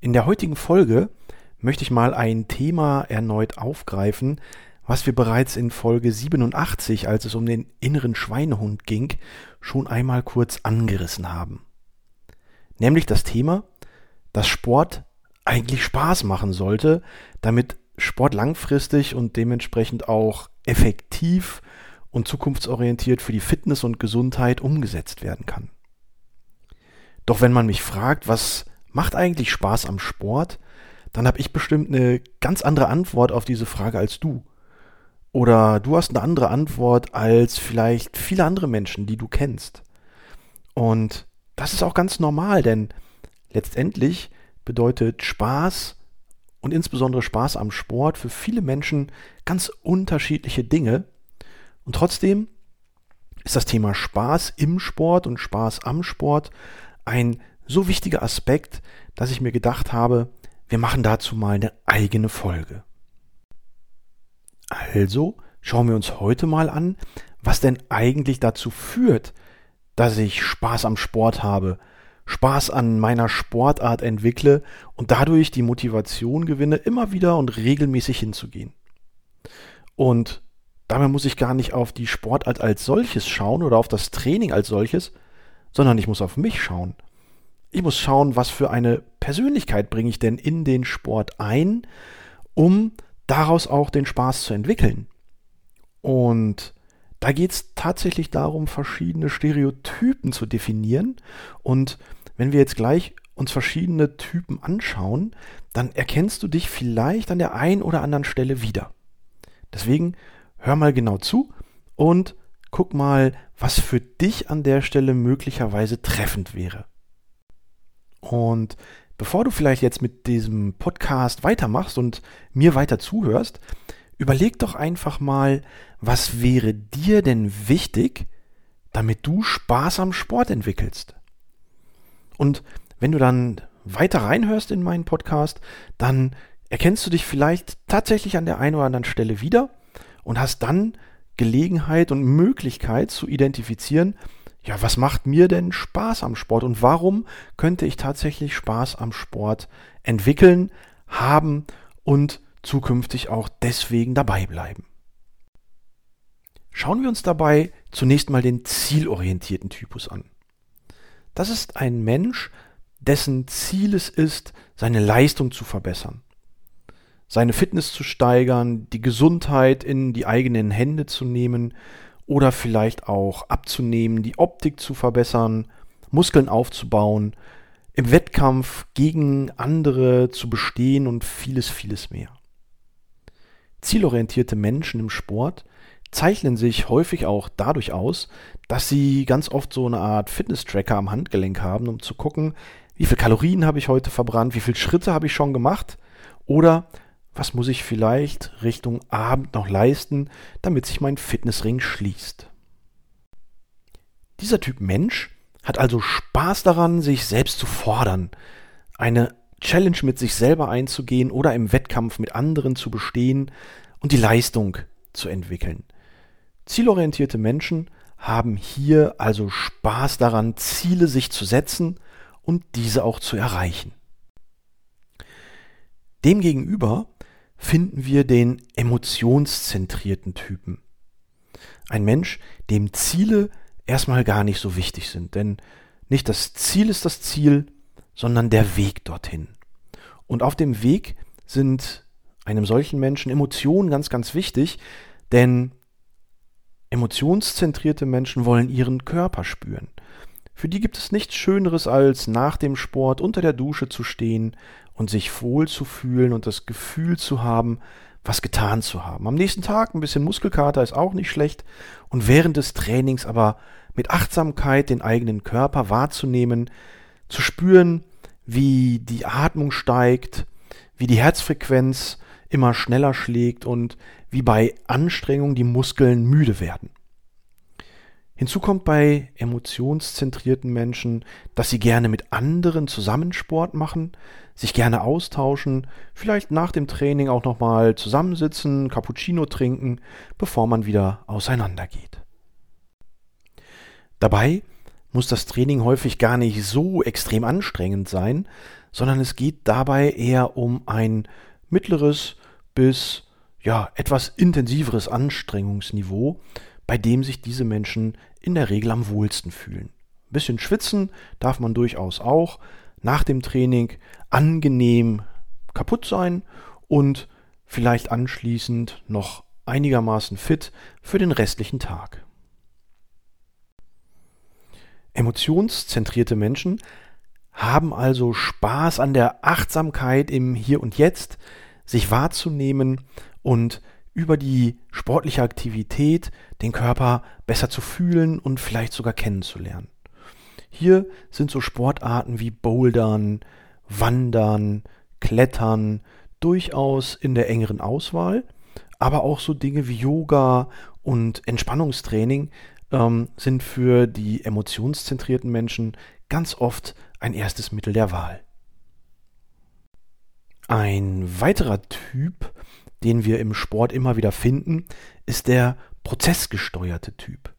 In der heutigen Folge möchte ich mal ein Thema erneut aufgreifen, was wir bereits in Folge 87, als es um den inneren Schweinehund ging, schon einmal kurz angerissen haben. Nämlich das Thema, dass Sport eigentlich Spaß machen sollte, damit Sport langfristig und dementsprechend auch effektiv und zukunftsorientiert für die Fitness und Gesundheit umgesetzt werden kann. Doch wenn man mich fragt, was macht eigentlich Spaß am Sport, dann habe ich bestimmt eine ganz andere Antwort auf diese Frage als du. Oder du hast eine andere Antwort als vielleicht viele andere Menschen, die du kennst. Und das ist auch ganz normal, denn letztendlich bedeutet Spaß und insbesondere Spaß am Sport für viele Menschen ganz unterschiedliche Dinge. Und trotzdem ist das Thema Spaß im Sport und Spaß am Sport ein so wichtiger Aspekt, dass ich mir gedacht habe, wir machen dazu mal eine eigene Folge. Also schauen wir uns heute mal an, was denn eigentlich dazu führt, dass ich Spaß am Sport habe, Spaß an meiner Sportart entwickle und dadurch die Motivation gewinne, immer wieder und regelmäßig hinzugehen. Und dabei muss ich gar nicht auf die Sportart als solches schauen oder auf das Training als solches, sondern ich muss auf mich schauen ich muss schauen, was für eine Persönlichkeit bringe ich denn in den Sport ein, um daraus auch den Spaß zu entwickeln. Und da geht es tatsächlich darum, verschiedene Stereotypen zu definieren. Und wenn wir jetzt gleich uns verschiedene Typen anschauen, dann erkennst du dich vielleicht an der einen oder anderen Stelle wieder. Deswegen hör mal genau zu und guck mal, was für dich an der Stelle möglicherweise treffend wäre. Und bevor du vielleicht jetzt mit diesem Podcast weitermachst und mir weiter zuhörst, überleg doch einfach mal, was wäre dir denn wichtig, damit du Spaß am Sport entwickelst. Und wenn du dann weiter reinhörst in meinen Podcast, dann erkennst du dich vielleicht tatsächlich an der einen oder anderen Stelle wieder und hast dann Gelegenheit und Möglichkeit zu identifizieren, ja, was macht mir denn Spaß am Sport und warum könnte ich tatsächlich Spaß am Sport entwickeln, haben und zukünftig auch deswegen dabei bleiben. Schauen wir uns dabei zunächst mal den zielorientierten Typus an. Das ist ein Mensch, dessen Ziel es ist, seine Leistung zu verbessern, seine Fitness zu steigern, die Gesundheit in die eigenen Hände zu nehmen, oder vielleicht auch abzunehmen, die Optik zu verbessern, Muskeln aufzubauen, im Wettkampf gegen andere zu bestehen und vieles, vieles mehr. Zielorientierte Menschen im Sport zeichnen sich häufig auch dadurch aus, dass sie ganz oft so eine Art Fitness-Tracker am Handgelenk haben, um zu gucken, wie viel Kalorien habe ich heute verbrannt, wie viele Schritte habe ich schon gemacht oder was muss ich vielleicht Richtung Abend noch leisten, damit sich mein Fitnessring schließt. Dieser Typ Mensch hat also Spaß daran, sich selbst zu fordern, eine Challenge mit sich selber einzugehen oder im Wettkampf mit anderen zu bestehen und die Leistung zu entwickeln. Zielorientierte Menschen haben hier also Spaß daran, Ziele sich zu setzen und diese auch zu erreichen. Demgegenüber finden wir den emotionszentrierten Typen. Ein Mensch, dem Ziele erstmal gar nicht so wichtig sind, denn nicht das Ziel ist das Ziel, sondern der Weg dorthin. Und auf dem Weg sind einem solchen Menschen Emotionen ganz, ganz wichtig, denn emotionszentrierte Menschen wollen ihren Körper spüren. Für die gibt es nichts Schöneres, als nach dem Sport unter der Dusche zu stehen und sich wohl zu fühlen und das Gefühl zu haben, was getan zu haben. Am nächsten Tag ein bisschen Muskelkater ist auch nicht schlecht und während des Trainings aber mit Achtsamkeit den eigenen Körper wahrzunehmen, zu spüren, wie die Atmung steigt, wie die Herzfrequenz immer schneller schlägt und wie bei Anstrengung die Muskeln müde werden. Hinzu kommt bei emotionszentrierten Menschen, dass sie gerne mit anderen zusammen Sport machen, sich gerne austauschen, vielleicht nach dem Training auch nochmal zusammensitzen, Cappuccino trinken, bevor man wieder auseinandergeht. Dabei muss das Training häufig gar nicht so extrem anstrengend sein, sondern es geht dabei eher um ein mittleres bis ja etwas intensiveres Anstrengungsniveau, bei dem sich diese Menschen in der Regel am wohlsten fühlen. Ein bisschen schwitzen darf man durchaus auch. Nach dem Training angenehm kaputt sein und vielleicht anschließend noch einigermaßen fit für den restlichen Tag. Emotionszentrierte Menschen haben also Spaß an der Achtsamkeit im Hier und Jetzt, sich wahrzunehmen und über die sportliche Aktivität den Körper besser zu fühlen und vielleicht sogar kennenzulernen. Hier sind so Sportarten wie Bouldern, Wandern, Klettern durchaus in der engeren Auswahl, aber auch so Dinge wie Yoga und Entspannungstraining ähm, sind für die emotionszentrierten Menschen ganz oft ein erstes Mittel der Wahl. Ein weiterer Typ den wir im Sport immer wieder finden, ist der prozessgesteuerte Typ.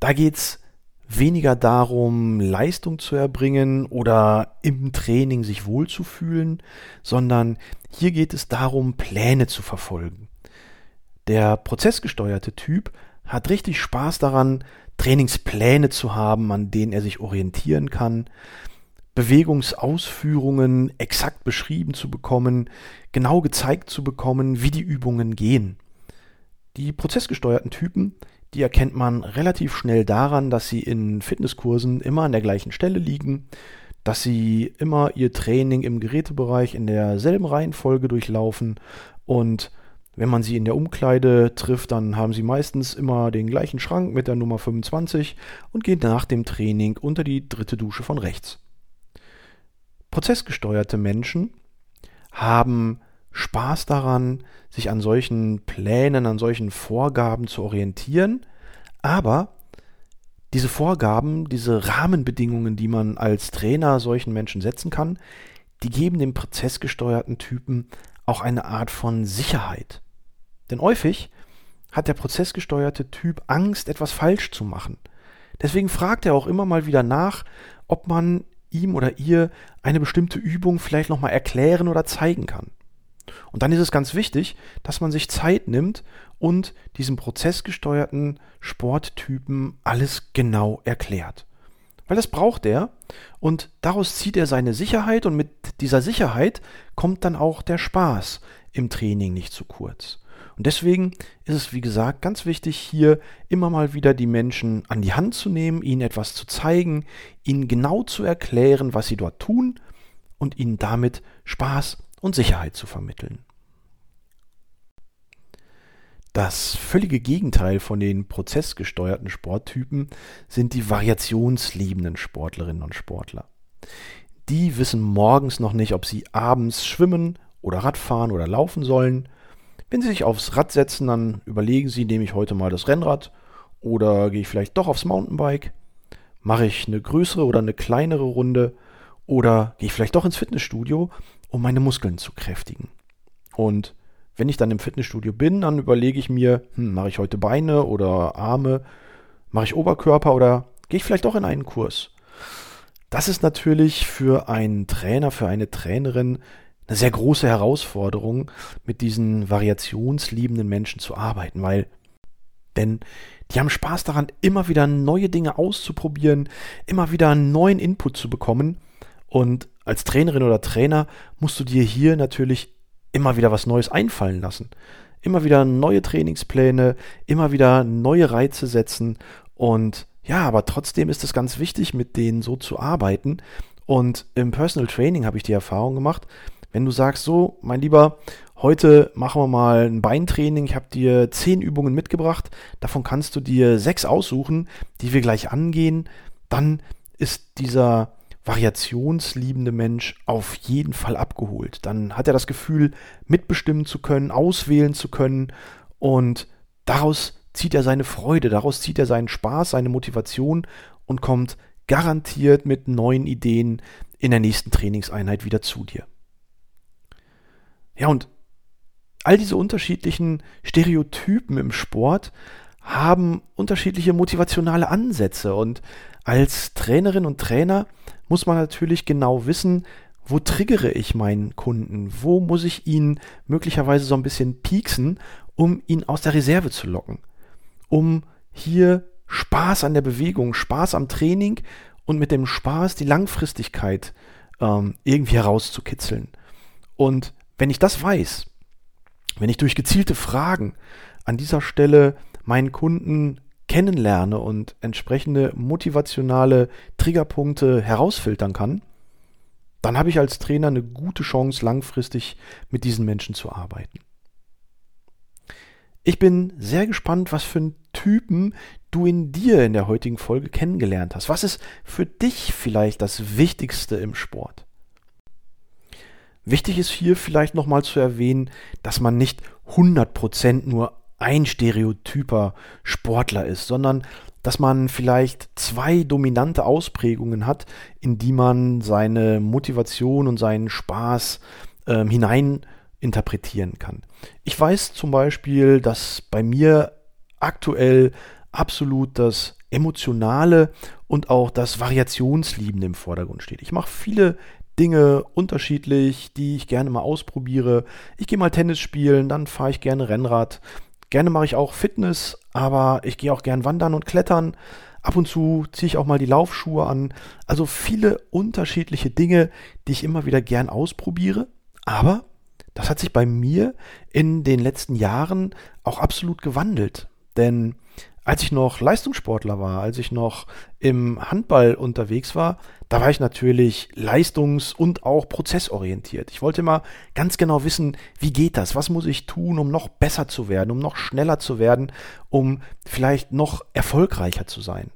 Da geht es weniger darum, Leistung zu erbringen oder im Training sich wohlzufühlen, sondern hier geht es darum, Pläne zu verfolgen. Der prozessgesteuerte Typ hat richtig Spaß daran, Trainingspläne zu haben, an denen er sich orientieren kann, Bewegungsausführungen exakt beschrieben zu bekommen, genau gezeigt zu bekommen, wie die Übungen gehen. Die prozessgesteuerten Typen, die erkennt man relativ schnell daran, dass sie in Fitnesskursen immer an der gleichen Stelle liegen, dass sie immer ihr Training im Gerätebereich in derselben Reihenfolge durchlaufen und wenn man sie in der Umkleide trifft, dann haben sie meistens immer den gleichen Schrank mit der Nummer 25 und gehen nach dem Training unter die dritte Dusche von rechts. Prozessgesteuerte Menschen haben Spaß daran, sich an solchen Plänen, an solchen Vorgaben zu orientieren, aber diese Vorgaben, diese Rahmenbedingungen, die man als Trainer solchen Menschen setzen kann, die geben dem prozessgesteuerten Typen auch eine Art von Sicherheit. Denn häufig hat der prozessgesteuerte Typ Angst, etwas falsch zu machen. Deswegen fragt er auch immer mal wieder nach, ob man ihm oder ihr eine bestimmte Übung vielleicht nochmal erklären oder zeigen kann. Und dann ist es ganz wichtig, dass man sich Zeit nimmt und diesem prozessgesteuerten Sporttypen alles genau erklärt. Weil das braucht er und daraus zieht er seine Sicherheit und mit dieser Sicherheit kommt dann auch der Spaß im Training nicht zu kurz. Und deswegen ist es, wie gesagt, ganz wichtig, hier immer mal wieder die Menschen an die Hand zu nehmen, ihnen etwas zu zeigen, ihnen genau zu erklären, was sie dort tun und ihnen damit Spaß und Sicherheit zu vermitteln. Das völlige Gegenteil von den prozessgesteuerten Sporttypen sind die variationsliebenden Sportlerinnen und Sportler. Die wissen morgens noch nicht, ob sie abends schwimmen oder Radfahren oder laufen sollen. Wenn Sie sich aufs Rad setzen, dann überlegen Sie, nehme ich heute mal das Rennrad oder gehe ich vielleicht doch aufs Mountainbike? Mache ich eine größere oder eine kleinere Runde oder gehe ich vielleicht doch ins Fitnessstudio, um meine Muskeln zu kräftigen? Und wenn ich dann im Fitnessstudio bin, dann überlege ich mir, hm, mache ich heute Beine oder Arme, mache ich Oberkörper oder gehe ich vielleicht doch in einen Kurs? Das ist natürlich für einen Trainer, für eine Trainerin eine sehr große Herausforderung, mit diesen variationsliebenden Menschen zu arbeiten, weil denn die haben Spaß daran, immer wieder neue Dinge auszuprobieren, immer wieder einen neuen Input zu bekommen. Und als Trainerin oder Trainer musst du dir hier natürlich immer wieder was Neues einfallen lassen. Immer wieder neue Trainingspläne, immer wieder neue Reize setzen. Und ja, aber trotzdem ist es ganz wichtig, mit denen so zu arbeiten. Und im Personal Training habe ich die Erfahrung gemacht, wenn du sagst, so, mein Lieber, heute machen wir mal ein Beintraining, ich habe dir zehn Übungen mitgebracht, davon kannst du dir sechs aussuchen, die wir gleich angehen, dann ist dieser variationsliebende Mensch auf jeden Fall abgeholt. Dann hat er das Gefühl, mitbestimmen zu können, auswählen zu können und daraus zieht er seine Freude, daraus zieht er seinen Spaß, seine Motivation und kommt garantiert mit neuen Ideen in der nächsten Trainingseinheit wieder zu dir. Ja, und all diese unterschiedlichen Stereotypen im Sport haben unterschiedliche motivationale Ansätze. Und als Trainerin und Trainer muss man natürlich genau wissen, wo triggere ich meinen Kunden, wo muss ich ihn möglicherweise so ein bisschen pieksen, um ihn aus der Reserve zu locken, um hier Spaß an der Bewegung, Spaß am Training und mit dem Spaß die Langfristigkeit ähm, irgendwie herauszukitzeln. Und wenn ich das weiß, wenn ich durch gezielte Fragen an dieser Stelle meinen Kunden kennenlerne und entsprechende motivationale Triggerpunkte herausfiltern kann, dann habe ich als Trainer eine gute Chance, langfristig mit diesen Menschen zu arbeiten. Ich bin sehr gespannt, was für einen Typen du in dir in der heutigen Folge kennengelernt hast. Was ist für dich vielleicht das Wichtigste im Sport? Wichtig ist hier vielleicht nochmal zu erwähnen, dass man nicht 100% nur ein stereotyper Sportler ist, sondern dass man vielleicht zwei dominante Ausprägungen hat, in die man seine Motivation und seinen Spaß ähm, hinein interpretieren kann. Ich weiß zum Beispiel, dass bei mir aktuell absolut das Emotionale und auch das Variationsliebende im Vordergrund steht. Ich mache viele Dinge unterschiedlich, die ich gerne mal ausprobiere. Ich gehe mal Tennis spielen, dann fahre ich gerne Rennrad. Gerne mache ich auch Fitness, aber ich gehe auch gern wandern und klettern. Ab und zu ziehe ich auch mal die Laufschuhe an. Also viele unterschiedliche Dinge, die ich immer wieder gern ausprobiere. Aber das hat sich bei mir in den letzten Jahren auch absolut gewandelt. Denn als ich noch Leistungssportler war, als ich noch im Handball unterwegs war, da war ich natürlich leistungs- und auch prozessorientiert. Ich wollte immer ganz genau wissen, wie geht das? Was muss ich tun, um noch besser zu werden, um noch schneller zu werden, um vielleicht noch erfolgreicher zu sein?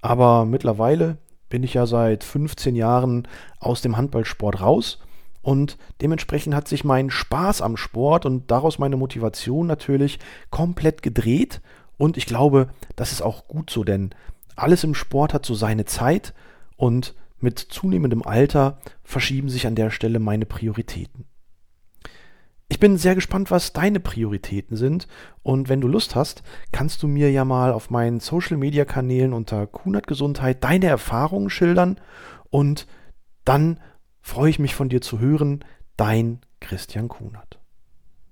Aber mittlerweile bin ich ja seit 15 Jahren aus dem Handballsport raus und dementsprechend hat sich mein Spaß am Sport und daraus meine Motivation natürlich komplett gedreht. Und ich glaube, das ist auch gut so, denn alles im Sport hat so seine Zeit und mit zunehmendem Alter verschieben sich an der Stelle meine Prioritäten. Ich bin sehr gespannt, was deine Prioritäten sind. Und wenn du Lust hast, kannst du mir ja mal auf meinen Social Media Kanälen unter Kunert Gesundheit deine Erfahrungen schildern und dann freue ich mich von dir zu hören. Dein Christian Kunert.